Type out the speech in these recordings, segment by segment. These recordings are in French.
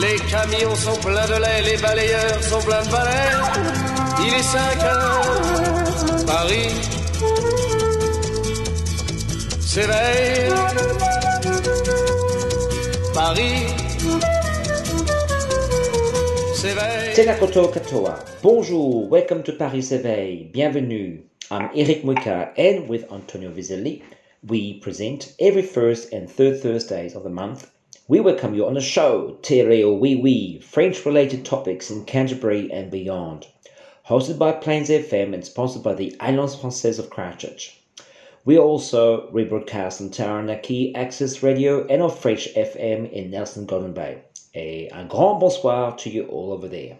Les camions sont pleins de lait, les balayeurs sont pleins de balais. Il est 5 heures, Paris s'éveille. Paris s'éveille. Tenakoto Katoa. Bonjour, welcome to Paris Éveil. Bienvenue. I'm Eric Muika and with Antonio Vizelli, we present every first and third Thursdays of the month. We welcome you on the show, Terre Oui Oui, French related topics in Canterbury and beyond. Hosted by Plains FM and sponsored by the Alliance Française of Christchurch. We also rebroadcast on Taranaki Access Radio and on French FM in Nelson Golden Bay. Et un grand bonsoir to you all over there.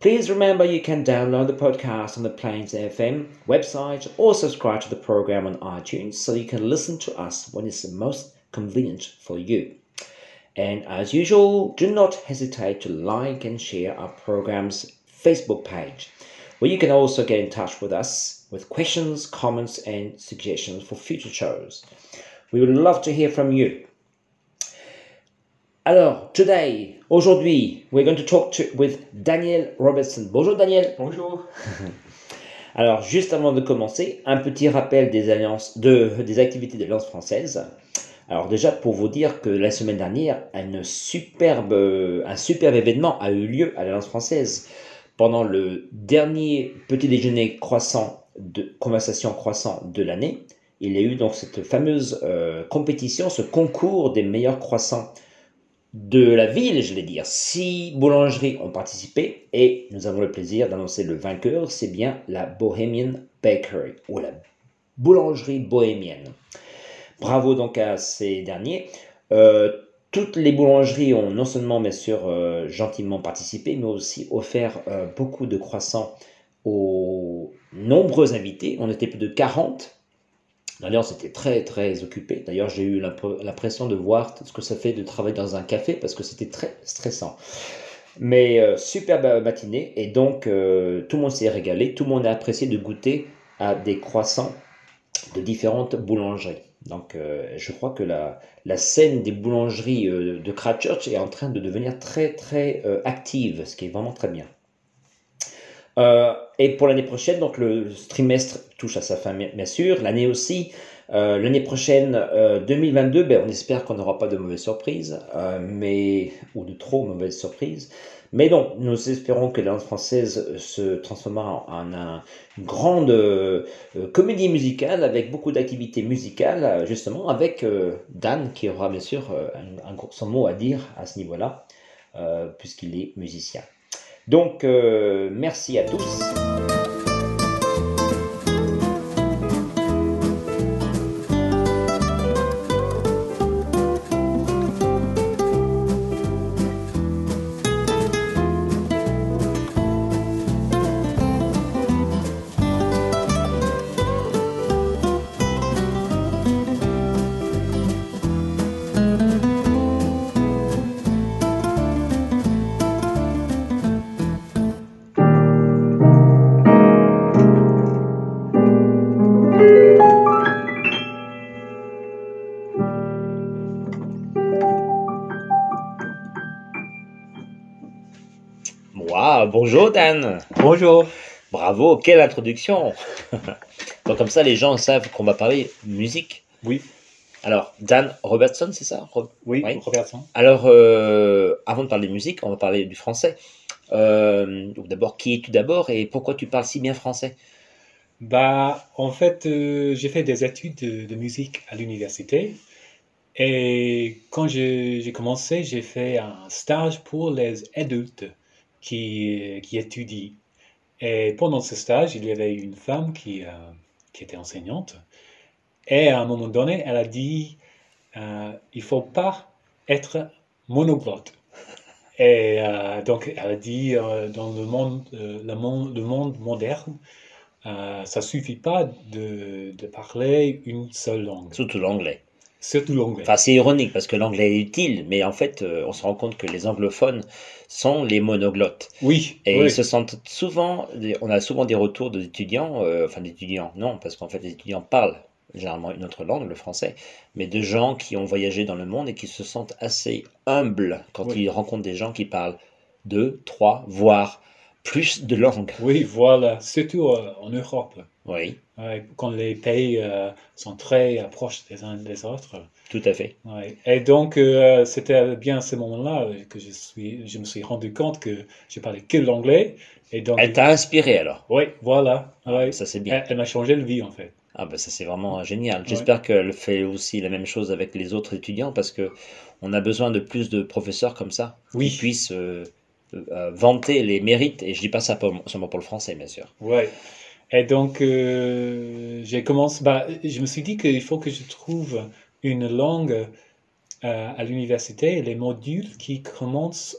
Please remember you can download the podcast on the Plains FM website or subscribe to the program on iTunes so you can listen to us when it's the most convenient for you. And as usual, do not hesitate to like and share our program's Facebook page, where you can also get in touch with us with questions, comments, and suggestions for future shows. We would love to hear from you. Alors, today, aujourd'hui, we're going to talk to, with Daniel Robertson. Bonjour Daniel. Bonjour. Alors, juste avant de commencer, un petit rappel des, alliances, de, des activités de l'Alliance française. Alors déjà, pour vous dire que la semaine dernière, superbe, un superbe événement a eu lieu à l'Alliance française pendant le dernier petit déjeuner croissant de conversation croissant de l'année. Il y a eu donc cette fameuse euh, compétition, ce concours des meilleurs croissants de la ville, je vais dire. Six boulangeries ont participé et nous avons le plaisir d'annoncer le vainqueur, c'est bien la Bohemian Bakery ou la boulangerie bohémienne. Bravo donc à ces derniers. Euh, toutes les boulangeries ont non seulement bien sûr euh, gentiment participé, mais aussi offert euh, beaucoup de croissants aux nombreux invités. On était plus de 40 D'ailleurs, c'était très très occupé. D'ailleurs, j'ai eu l'impression de voir ce que ça fait de travailler dans un café parce que c'était très stressant. Mais superbe matinée et donc tout le monde s'est régalé, tout le monde a apprécié de goûter à des croissants de différentes boulangeries. Donc euh, je crois que la, la scène des boulangeries de Christchurch est en train de devenir très très active, ce qui est vraiment très bien. Euh, et pour l'année prochaine, donc le trimestre touche à sa fin, bien sûr. L'année aussi, euh, l'année prochaine, euh, 2022, ben, on espère qu'on n'aura pas de mauvaises surprises, euh, mais ou de trop mauvaises surprises. Mais non, nous espérons que la langue française se transformera en, un, une grande euh, comédie musicale avec beaucoup d'activités musicales, justement, avec Dan qui aura bien sûr un, un, son mot à dire à ce niveau-là, puisqu'il est musicien. Donc, euh, merci à tous. Bonjour Dan. Bonjour. Bravo, quelle introduction. Donc comme ça, les gens savent qu'on va parler musique. Oui. Alors, Dan Robertson, c'est ça? Oui, Robertson. Alors, euh, avant de parler musique, on va parler du français. Euh, d'abord, qui es-tu d'abord et pourquoi tu parles si bien français? Bah, en fait, euh, j'ai fait des études de, de musique à l'université. Et quand j'ai commencé, j'ai fait un stage pour les adultes qui, qui étudie. Et pendant ce stage, il y avait une femme qui, euh, qui était enseignante. Et à un moment donné, elle a dit euh, il faut pas être monoglotte. Et euh, donc, elle a dit, dans le monde, le monde, le monde moderne, ça suffit pas de, de parler une seule langue, Surtout l'anglais. surtout l'anglais. Enfin, c'est ironique parce que l'anglais est utile, mais en fait, on se rend compte que les anglophones sont les monoglottes. oui, Et oui. ils se sentent souvent, on a souvent des retours d'étudiants, euh, enfin d'étudiants, non, parce qu'en fait les étudiants parlent généralement une autre langue, le français, mais de gens qui ont voyagé dans le monde et qui se sentent assez humbles quand Oui. ils rencontrent des gens qui parlent deux, trois, voire plus de langues. Oui, voilà, surtout euh, en Europe. Oui, Ouais, quand les pays euh, sont très proches des uns des autres. tout à fait. Ouais. Et donc, euh, c'était bien à ce moment-là que je, suis, je me suis rendu compte que je parlais que l'anglais. Et donc, Elle t'a inspiré alors? oui, voilà. Ah, ouais. Ça c'est bien. Elle, elle m'a changé la vie, en fait. Ah ben ça c'est vraiment génial. J'espère qu'elle fait aussi la même chose avec les autres étudiants parce que on a besoin de plus de professeurs comme ça Oui. qui puissent euh, vanter les mérites. Et je dis pas ça pour- seulement pour le français, bien sûr. Ouais. Et donc, euh, j'ai commencé, bah, je me suis dit qu'il faut que je trouve une langue euh, à l'université, les modules qui commencent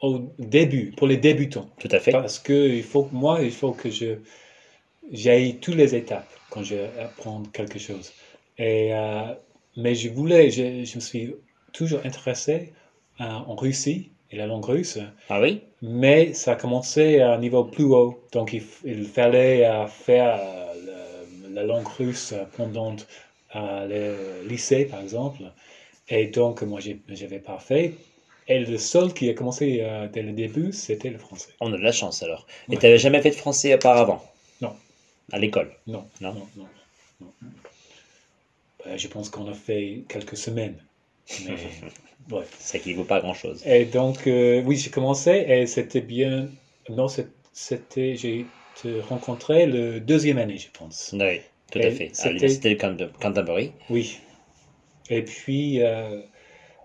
au début, pour les débutants. Tout à fait. Parce que il faut, que- moi, il faut que je j'aille toutes les étapes quand je apprends quelque chose. Et, euh, mais je voulais, je, je me suis toujours intéressé euh, en Russie et la langue russe. Ah oui? Mais ça a commencé à un niveau plus haut. Donc, il, il fallait euh, faire euh, la langue russe pendant euh, le lycée, par exemple. Et donc, moi, j'avais pas fait. Et le seul qui a commencé euh, dès le début, c'était le français. On a de la chance alors. Et Ouais. tu n'avais jamais fait de français auparavant? Non. À l'école? Non, Non? non, non. non. Ben, je pense qu'on a fait quelques semaines. Mais, ouais. Ça qui vaut pas grand-chose. Et donc, euh, oui, j'ai commencé et c'était bien. Non, c'était. J'ai rencontré le deuxième année, je pense. Oui, tout à fait. À c'était- l'université de Canter- Canterbury. Oui. Et puis, euh,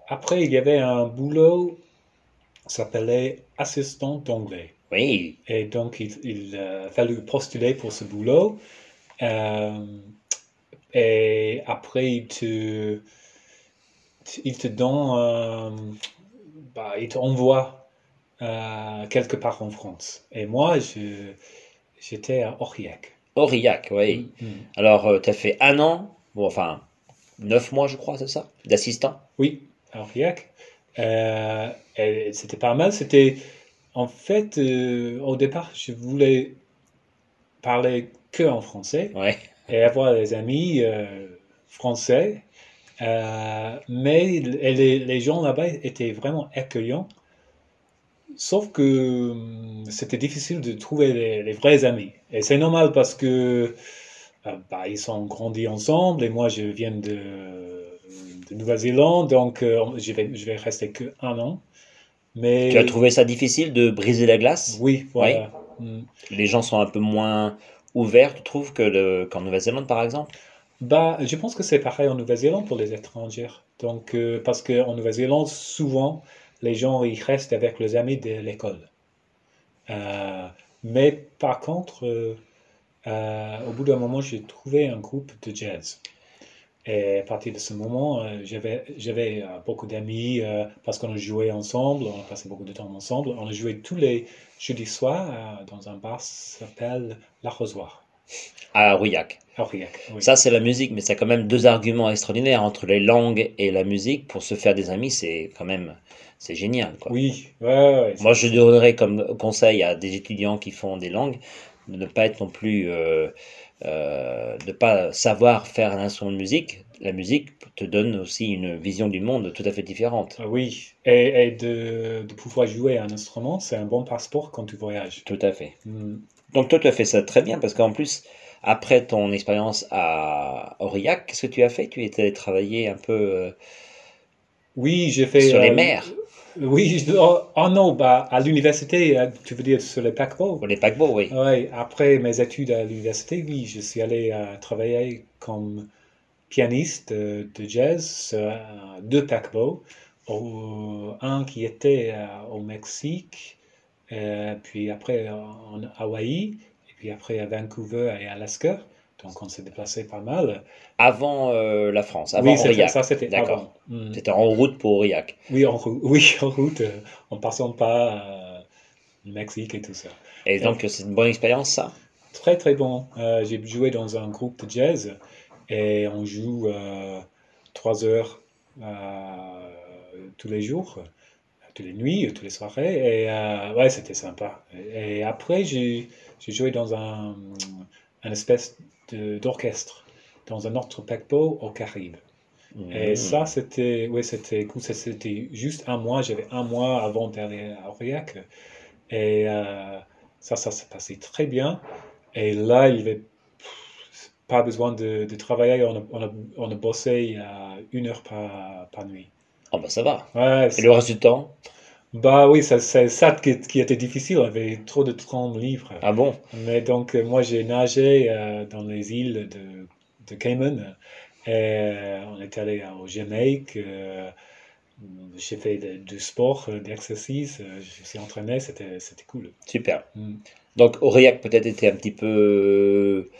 après, il y avait un boulot, s'appelait assistant d'anglais. Oui, Et donc, il, il a fallu postuler pour ce boulot. Euh, et après, il te, il te donne, euh, bah, il te envoie euh, quelque part en France. Et moi, je, j'étais à Aurillac. Aurillac, oui. Mm. Alors, tu as fait un an, bon, enfin, neuf mois, je crois, c'est ça, d'assistant? Oui, à Aurillac. Euh, et c'était pas mal. C'était, en fait, euh, au départ, je voulais parler que en français. Ouais. et avoir des amis euh, français. Euh, mais les, les gens là-bas étaient vraiment accueillants. Sauf que hum, c'était difficile de trouver les, les vrais amis. Et c'est normal parce que euh, bah, ils sont grandis ensemble et moi je viens de, de Nouvelle-Zélande, donc euh, je vais, je vais rester que un an. Mais Tu as trouvé ça difficile de briser la glace? oui, voilà. Hum. Les gens sont un peu moins ouverts, tu trouves, qu'en Nouvelle-Zélande, par exemple? Bah, je pense que c'est pareil en Nouvelle-Zélande pour les étrangers. Donc, euh, parce qu'en Nouvelle-Zélande, souvent, les gens ils restent avec les amis de l'école. Euh, mais par contre, euh, euh, au bout d'un moment, j'ai trouvé un groupe de jazz. Et à partir de ce moment, j'avais, j'avais beaucoup d'amis parce qu'on joué ensemble, on a passé beaucoup de temps ensemble. On joué tous les jeudis soirs dans un bar qui s'appelle L'Arrosoir, À Aurillac. à Aurillac. oui. Ça, c'est la musique, mais c'est quand même deux arguments extraordinaires entre les langues et la musique. Pour se faire des amis, c'est quand même, c'est génial, quoi. Oui, ouais. Moi, je donnerais comme conseil à des étudiants qui font des langues de ne pas être non plus, euh, euh, de pas savoir faire un instrument de musique. La musique te donne aussi une vision du monde tout à fait différente. Ah Oui, et, et de, de pouvoir jouer un instrument, c'est un bon passeport quand tu voyages. Tout à fait. Hmm. Donc toi, tu as fait ça très bien parce qu'en plus, après ton expérience à Aurillac, qu'est-ce que tu as fait? Tu étais allé travailler un peu euh, Oui, j'ai fait... sur les euh, mers, Oui, oh, oh non, bah, à l'université, euh, tu veux dire sur les paquebots? les paquebots, oui. Après mes études à l'université, oui, je suis allé euh, travailler comme pianiste de jazz sur deux paquebots. Au- un qui était au Mexique, puis après en Hawaï, et puis après à Vancouver et Alaska. Donc on s'est déplacé pas mal. Avant euh, la France, avant oui, Aurillac. ça c'était D'accord. avant. Mm. C'était en route pour Aurillac. Oui, en, oui, en route, euh, en passant par euh, le Mexique et tout ça. Et donc, c'est une bonne expérience, ça? Très très bon. Euh, j'ai joué dans un groupe de jazz et on joue euh, trois heures euh, tous les jours, toutes les nuits, toutes les soirées. Et euh, ouais, c'était sympa. Et, et après, j'ai joué dans un, un espèce d'orchestre, dans un autre paquebot au Caraïbes. Et Mm. ça, c'était ouais, c'était cool. C'était juste un mois. J'avais un mois avant d'aller à Aurillac. Et euh, ça, ça s'est passé très bien. Et là, il n'y avait pas besoin de, de travailler. On a, on a, on a bossé à une heure par, par nuit. Ah bah ça va. Ouais, Et le reste du temps? Bah oui, c'est ça qui, qui était difficile. On avait trop de temps libre. Ah bon? Mais donc, euh, moi, j'ai nagé euh, dans les îles de, de Cayman. Et euh, on est allé au Jamaïque. euh, j'ai fait de- du sport, d'exercice. euh, je me suis entraîné. C'était, c'était cool. Super. Mm. Donc Aurillac peut-être était un petit peu, euh,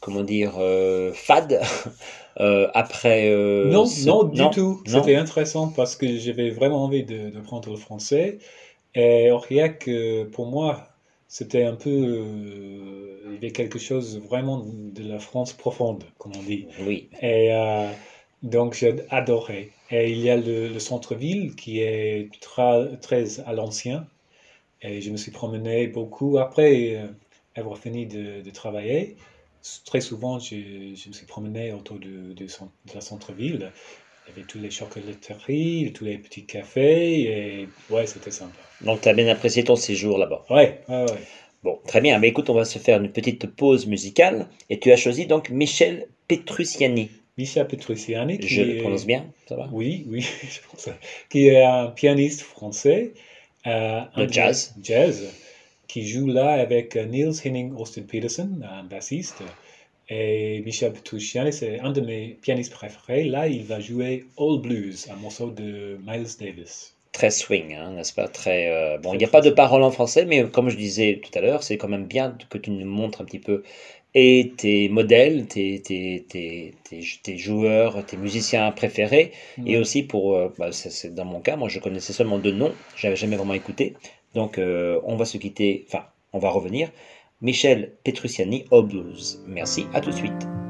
comment dire, euh, fade euh, après. euh, non, ce- non, du tout. C'était intéressant parce que j'avais vraiment envie de, de prendre le français. Et Aurillac, pour moi, c'était un peu. il y avait quelque chose vraiment de la France profonde, comme on dit. Oui. Et donc j'ai adoré. Et il y a le, le centre-ville qui est très à l'ancien. Et je me suis promené beaucoup. Après euh, avoir fini de, de travailler, très souvent je, je me suis promené autour de, de, cen- de la centre-ville. Il y avait toutes les chocolateries, tous les petits cafés. Et ouais, c'était sympa. Donc tu as bien apprécié ton séjour là-bas. Ouais, ouais, ouais. Bon, très bien. Mais écoute, on va se faire une petite pause musicale. Et tu as choisi donc Michel Petrucciani. Micha Petrucciani. qui Je le prononce bien, ça va? Oui, oui, je pense. Qui est un pianiste français. Euh, un jazz. Jazz. Qui joue là avec euh, Niels Henning Austin Peterson, un bassiste. Et Michel Petrucciani, c'est un de mes pianistes préférés. Là, il va jouer All Blues, un morceau de Miles Davis. Très swing, hein, n'est-ce pas? Très. euh, Bon, il n'y a pas de paroles en français, mais comme je disais tout à l'heure, c'est quand même bien que tu nous montres un petit peu et tes modèles, tes, tes, tes, tes, joueurs, tes musiciens préférés, et Ouais. aussi pour, euh, bah, c'est c'est dans mon cas, moi je connaissais seulement deux noms, j'avais jamais vraiment écouté, donc euh, on va se quitter, enfin, on va revenir. Michel Petrucciani, Blues. Merci, à tout de suite.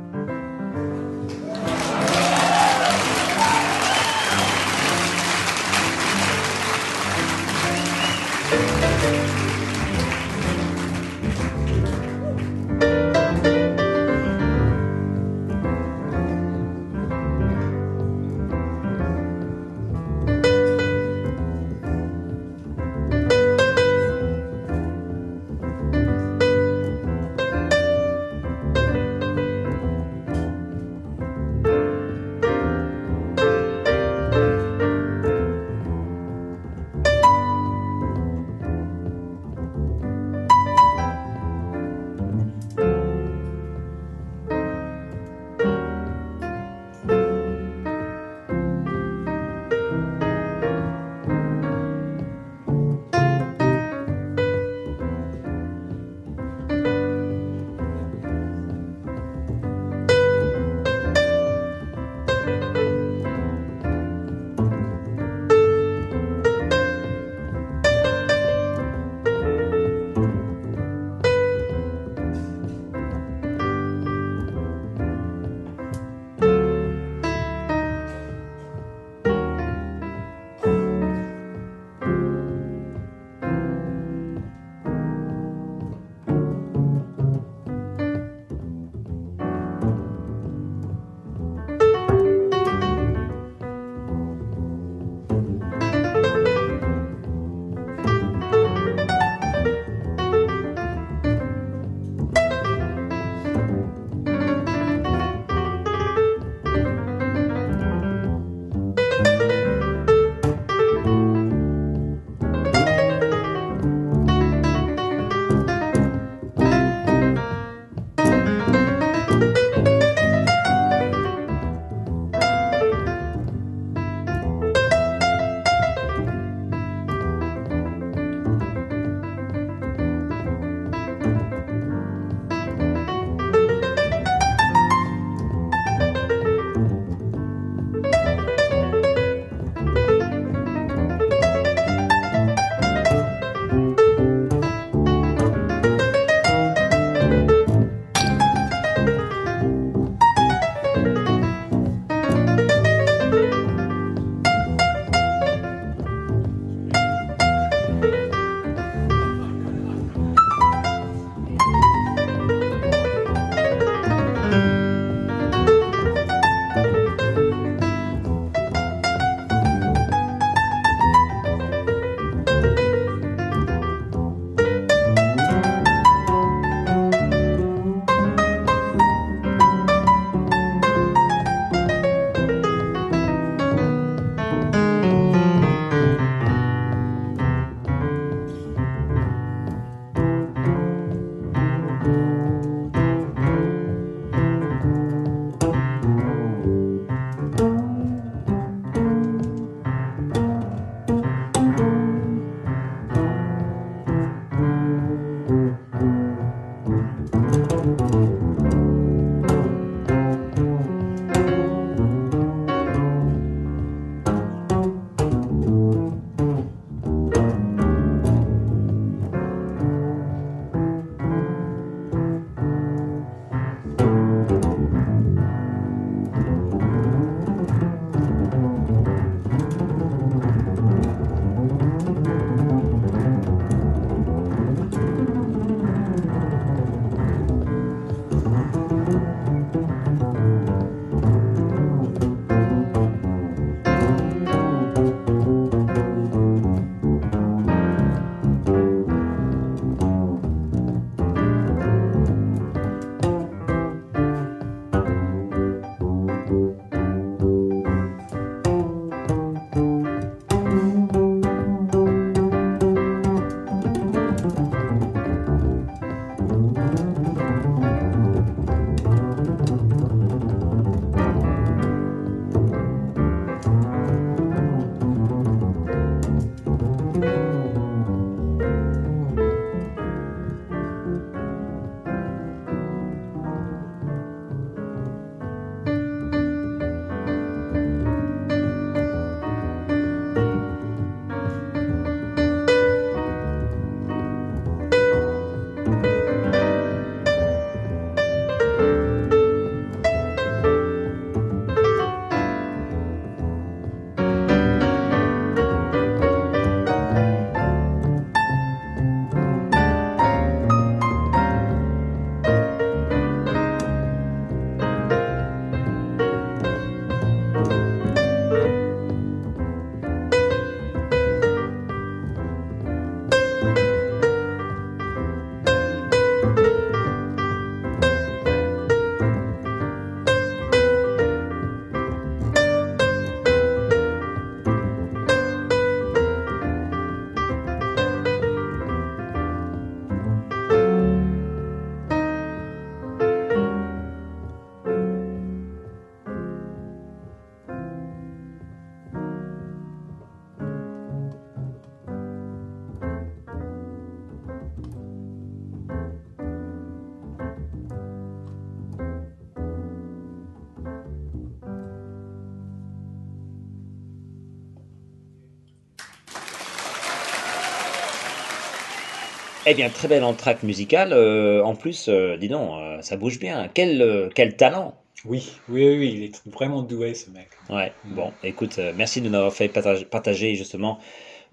Eh bien, très belle entracte musicale. euh, en plus, euh, dis donc, euh, ça bouge bien. Quel, quel talent! Oui, oui, oui, il est vraiment doué ce mec. Ouais, Mm. bon, écoute, merci de nous avoir fait partage- partager justement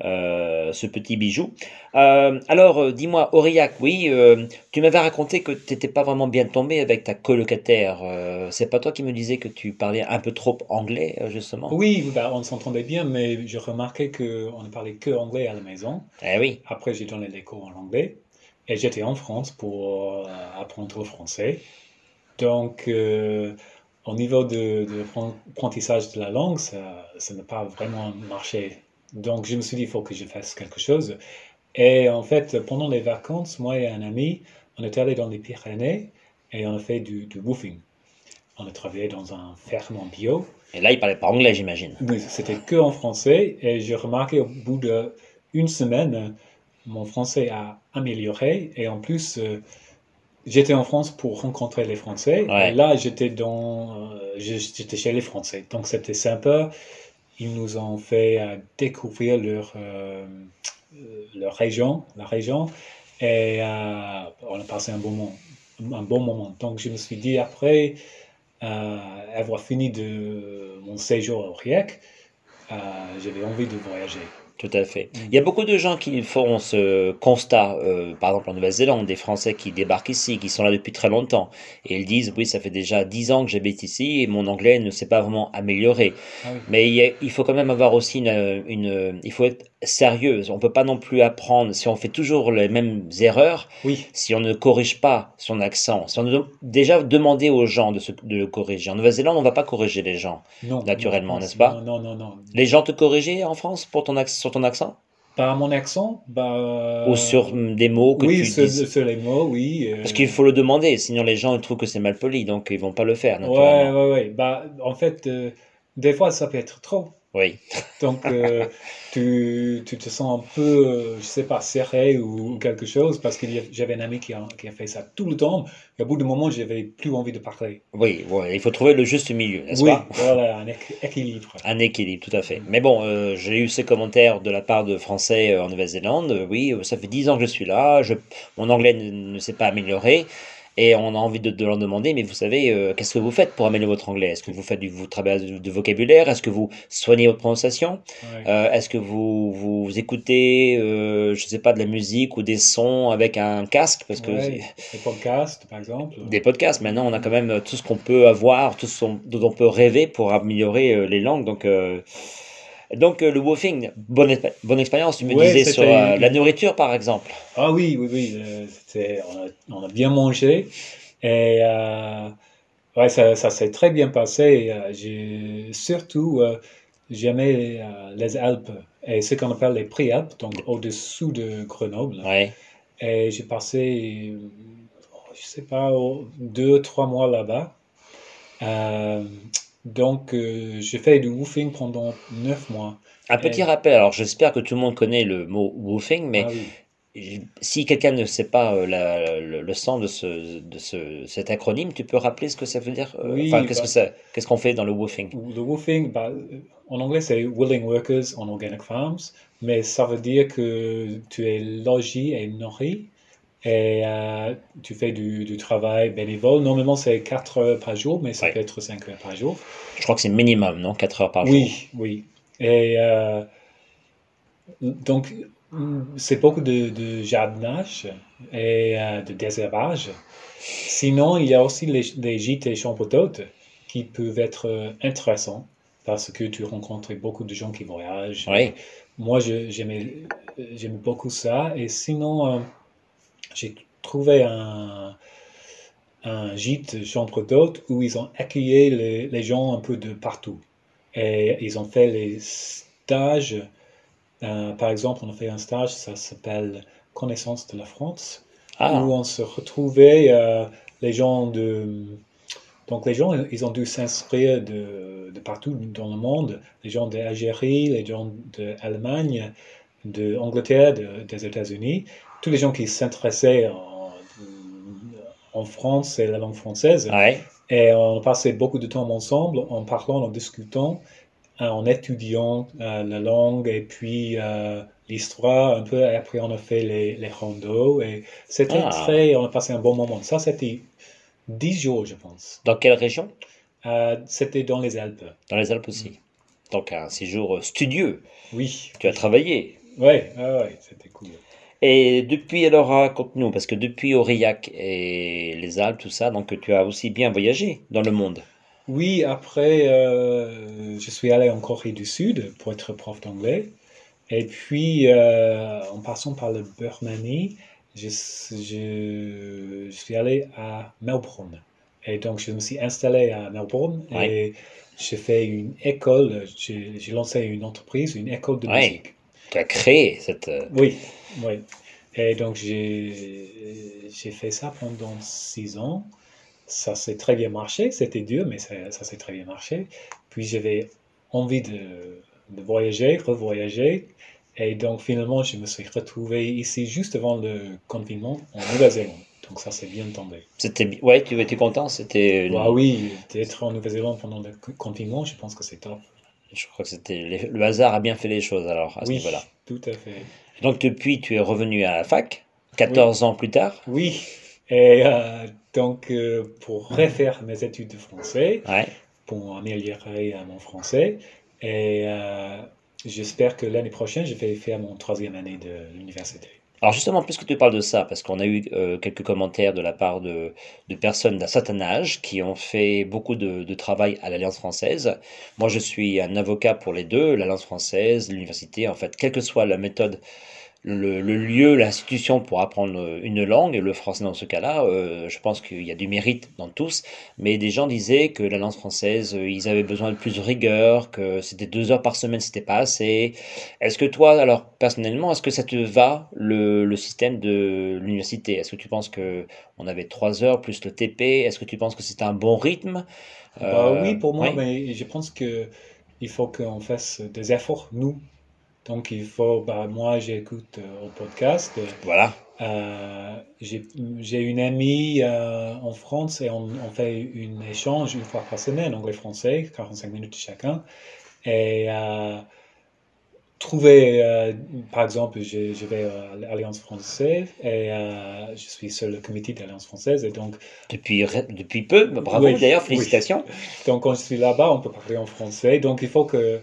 ce petit bijou. Euh, alors, euh, dis-moi, Aurillac, oui, euh, tu m'avais raconté que tu n'étais pas vraiment bien tombé avec ta colocataire. Euh, c'est pas toi qui me disais que tu parlais un peu trop anglais, euh, justement? Oui, bah, on s'entendait bien, mais je remarquais qu'on ne parlait que anglais à la maison. Eh oui, Après, j'ai donné des cours en anglais et j'étais en France pour euh, apprendre le français. Donc, euh, au niveau de, de l'apprentissage de la langue, ça, ça n'a pas vraiment marché. Donc, je me suis dit, il faut que je fasse quelque chose. Et en fait, pendant les vacances, moi et un ami, on est allé dans les Pyrénées et on a fait du, du woofing. On a travaillé dans un ferme en bio. et là, il parlait pas anglais, j'imagine. Oui, c'était que en français et j'ai remarqué au bout d'une semaine, mon français a amélioré et en plus, euh, j'étais en France pour rencontrer les Français Ouais. et là, j'étais dans, euh, j'étais chez les Français. Donc, c'était sympa. Ils nous ont fait euh, découvrir leur, euh, euh, leur région, la région et on a passé un bon moment. Un bon moment. Donc, je me suis dit, après avoir fini de mon séjour Aurillac, euh, j'avais envie de voyager. Tout à fait. Mm. Il y a beaucoup de gens qui font ce constat, euh, par exemple en Nouvelle-Zélande, des Français qui débarquent ici, qui sont là depuis très longtemps, et ils disent, oui, ça fait déjà dix ans que j'habite ici et mon anglais ne s'est pas vraiment amélioré. Ah oui. Mais il, a- il faut quand même avoir aussi une, une- il faut être sérieux. On peut pas non plus apprendre si on fait toujours les mêmes erreurs, Oui, si on ne corrige pas son accent, si on ne déjà demander aux gens de, se, de le corriger. En Nouvelle-Zélande, on va pas corriger les gens. non. Naturellement, n'est-ce pas? Non, non, non. Les gens te corrigeaient en France pour ton accent, sur ton accent? Par mon accent, bah. ou sur des mots que oui, tu sur, dis. sur les mots, oui. euh, Parce qu'il faut le demander, sinon les gens ils trouvent que c'est mal poli, donc ils vont pas le faire, Ouais, ouais, ouais. Bah, en fait, euh, des fois, ça peut être trop. Oui, Donc, euh, tu, tu te sens un peu, euh, je sais pas, serré ou quelque chose, parce que j'avais un ami qui a, qui a fait ça tout le temps, et au bout d'un moment, j'avais plus envie de parler. oui, ouais, il faut trouver le juste milieu, n'est-ce Oui, pas? voilà, un équ- équilibre. Un équilibre, tout à fait. Mais bon, euh, j'ai eu ces commentaires de la part de Français en Nouvelle-Zélande. Oui, ça fait dix ans que je suis là, je, mon anglais ne, ne s'est pas amélioré. Et on a envie de, de leur demander, mais vous savez, euh, qu'est-ce que vous faites pour améliorer votre anglais? Est-ce que vous faites du vous travaillez du, du vocabulaire? Est-ce que vous soignez votre prononciation? Ouais. Euh, est-ce que vous, vous écoutez, euh, je sais pas, de la musique ou des sons avec un casque? Parce que Ouais, les podcasts, par exemple. des podcasts, maintenant, on a quand même tout ce qu'on peut avoir, tout ce dont on peut rêver pour améliorer les langues. Donc, donc euh, le woofing, bonne, bonne expérience, tu me Ouais, disais sur euh, la nourriture, par exemple. Ah oui, oui, oui, euh, on a, on a bien mangé et euh, ouais, ça, ça s'est très bien passé. J'ai surtout j'aimais les Alpes et ce qu'on appelle les Préalpes, donc au-dessous de Grenoble. Ouais. Et j'ai passé, je sais pas, deux, trois mois là-bas. Donc, euh, j'ai fait du woofing pendant neuf mois. Un petit Et- rappel, alors j'espère que tout le monde connaît le mot woofing, mais Ah oui. si quelqu'un ne sait pas euh, la- le, le sens de, ce, de ce, cet acronyme, tu peux rappeler ce que ça veut dire? euh, Oui, enfin, qu'est-ce bah- que ça, qu'est-ce qu'on fait dans le woofing? Le woofing, bah, en anglais, c'est Willing Workers on Organic Farms, mais ça veut dire que tu es logé et nourri et euh, tu fais du, du travail bénévole. Normalement, c'est 4 heures par jour, mais ça Ouais. peut être 5 heures par jour. Je crois que c'est minimum, non? 4 heures par jour. Oui, oui. Et euh, donc, c'est beaucoup de, de jardinage et euh, de désherbage. Sinon, il y a aussi les, les gîtes et chambres d'hôtes qui peuvent être intéressants parce que tu rencontres beaucoup de gens qui voyagent. Oui. Moi, j'aimais beaucoup ça. Et sinon, j'ai trouvé un, un gîte chambre d'hôte où ils ont accueilli les, les gens un peu de partout. Et ils ont fait les stages. Euh, par exemple, on a fait un stage, ça s'appelle Connaissance de la France, Ah, où on se retrouvait euh, les gens de... Donc les gens, ils ont dû s'inscrire de, de partout dans le monde, les gens d'Algérie, les gens d'Allemagne, d'Angleterre, de, des États-Unis, tous les gens qui s'intéressaient en, en France et la langue française. ouais. Et on passait beaucoup de temps ensemble en parlant, en discutant, euh, en étudiant euh, la langue et puis euh, l'histoire un peu. Et après, on a fait les, les randos et c'était Ah. très. On a passé un bon moment. Ça, c'était 10 jours, je pense. Dans quelle région? Euh, c'était dans les Alpes. Dans les Alpes aussi. Donc un séjour studieux. Oui. Tu as travaillé. Ouais, ouais, c'était cool. Et depuis, alors raconte-nous, parce que depuis Aurillac et les Alpes, tout ça, donc tu as aussi bien voyagé dans le monde. Oui, après, euh, je suis allé en Corée du Sud pour être prof d'anglais. Et puis, euh, en passant par le Birmanie, je, je, je suis allé à Melbourne. Et donc, je me suis installé à Melbourne et j'ai fait une école, j'ai lancé une entreprise, une école de Ouais. musique. Tu as créé cette... euh, Oui, oui. Et donc, j'ai fait ça pendant six ans. Ça s'est très bien marché. C'était dur, mais ça, ça s'est très bien marché. Puis, j'avais envie de, de voyager, revoyager. Et donc, finalement, je me suis retrouvé ici juste avant le confinement en Nouvelle-Zélande. Donc, ça s'est bien tombé. C'était... Ouais, tu étais content, c'était... une- Ah oui, d'être en Nouvelle-Zélande pendant le co- confinement, je pense que c'est top. Je crois que c'était... les- Le hasard a bien fait les choses alors, à ce Oui, niveau-là. tout à fait. Donc depuis, tu es revenu à la fac, 14 ans plus tard? Oui, et euh, donc euh, pour refaire mes études de français, Ouais. pour améliorer mon français, et euh, j'espère que l'année prochaine, je vais faire mon troisième année de l'université. Alors justement, puisque tu parles de ça, parce qu'on a eu euh, quelques commentaires de la part de, de personnes d'un certain âge qui ont fait beaucoup de, de travail à l'Alliance française. Moi, je suis un avocat pour les deux, l'Alliance française, l'université, en fait, quelle que soit la méthode, le, le lieu, l'institution pour apprendre une langue, et le français dans ce cas-là, euh, je pense qu'il y a du mérite dans tous, mais des gens disaient que l'Alliance française, euh, ils avaient besoin de plus de rigueur, que c'était deux heures par semaine, c'était pas assez. Est-ce que toi, alors personnellement, est-ce que ça te va le, le système de l'université? Est-ce que tu penses que on avait trois heures plus le TP? Est-ce que tu penses que c'est un bon rythme? Bah Euh, oui, pour moi, oui. mais je pense que il faut qu'on fasse des efforts, nous. Donc il faut, bah, moi j'écoute euh, au podcast. Voilà. Euh, j'ai une amie euh, en France et on, on fait une échange une fois par semaine, anglais-français, 45 minutes chacun. Et euh, trouver, par exemple, je, je vais à l'Alliance française et je suis sur le comité de l'Alliance française. Et donc, Depuis, depuis peu, bravo Oui, d'ailleurs, oui. félicitations. donc, quand je suis là-bas, on peut parler en français. Donc, il faut que,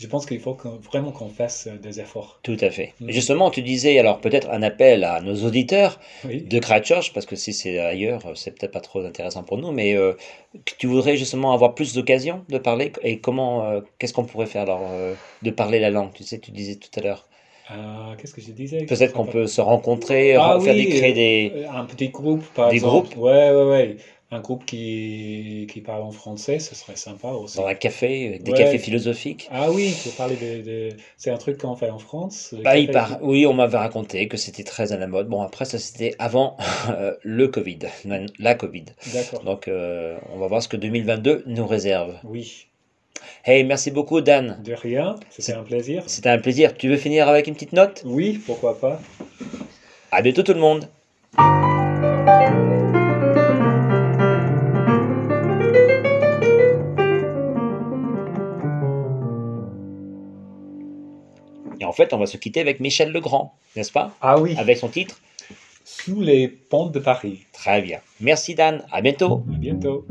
je pense qu'il faut vraiment qu'on fasse euh, des efforts. Tout à fait. Mm. Et Justement, tu disais alors peut-être un appel à nos auditeurs Oui. de Christchurch, parce que si c'est ailleurs, c'est peut-être pas trop intéressant pour nous, mais euh, tu voudrais justement avoir plus d'occasions de parler et comment, euh, qu'est-ce qu'on pourrait faire alors euh, de parler la langue, tu sais, tu disais tout à l'heure. Euh, Qu'est-ce que je disais? Peut-être qu'on peut se rencontrer, Ah faire oui, des, créer euh, des... Euh, Un petit groupe, par Des exemple. groupes? Ouais, ouais, ouais. Un groupe qui, qui parle en français, ce serait sympa aussi. dans un café, des Ouais. cafés philosophiques. Ah oui, pour parler de, de- C'est un truc qu'on fait en France. Bah, il part. Oui, on m'avait raconté que c'était très à la mode. Bon, après, ça c'était avant euh, le Covid, la Covid. D'accord. Donc, euh, on va voir ce que 2022 nous réserve. Oui, Hey, merci beaucoup, Dan. de rien. C'était un plaisir. C'était un plaisir. Tu veux finir avec une petite note? Oui, pourquoi pas. À bientôt, tout le monde. Et en fait, on va se quitter avec Michel Legrand, n'est-ce pas? Ah oui, Avec son titre? Sous les ponts de Paris. Très bien. Merci, Dan. À bientôt. À bientôt.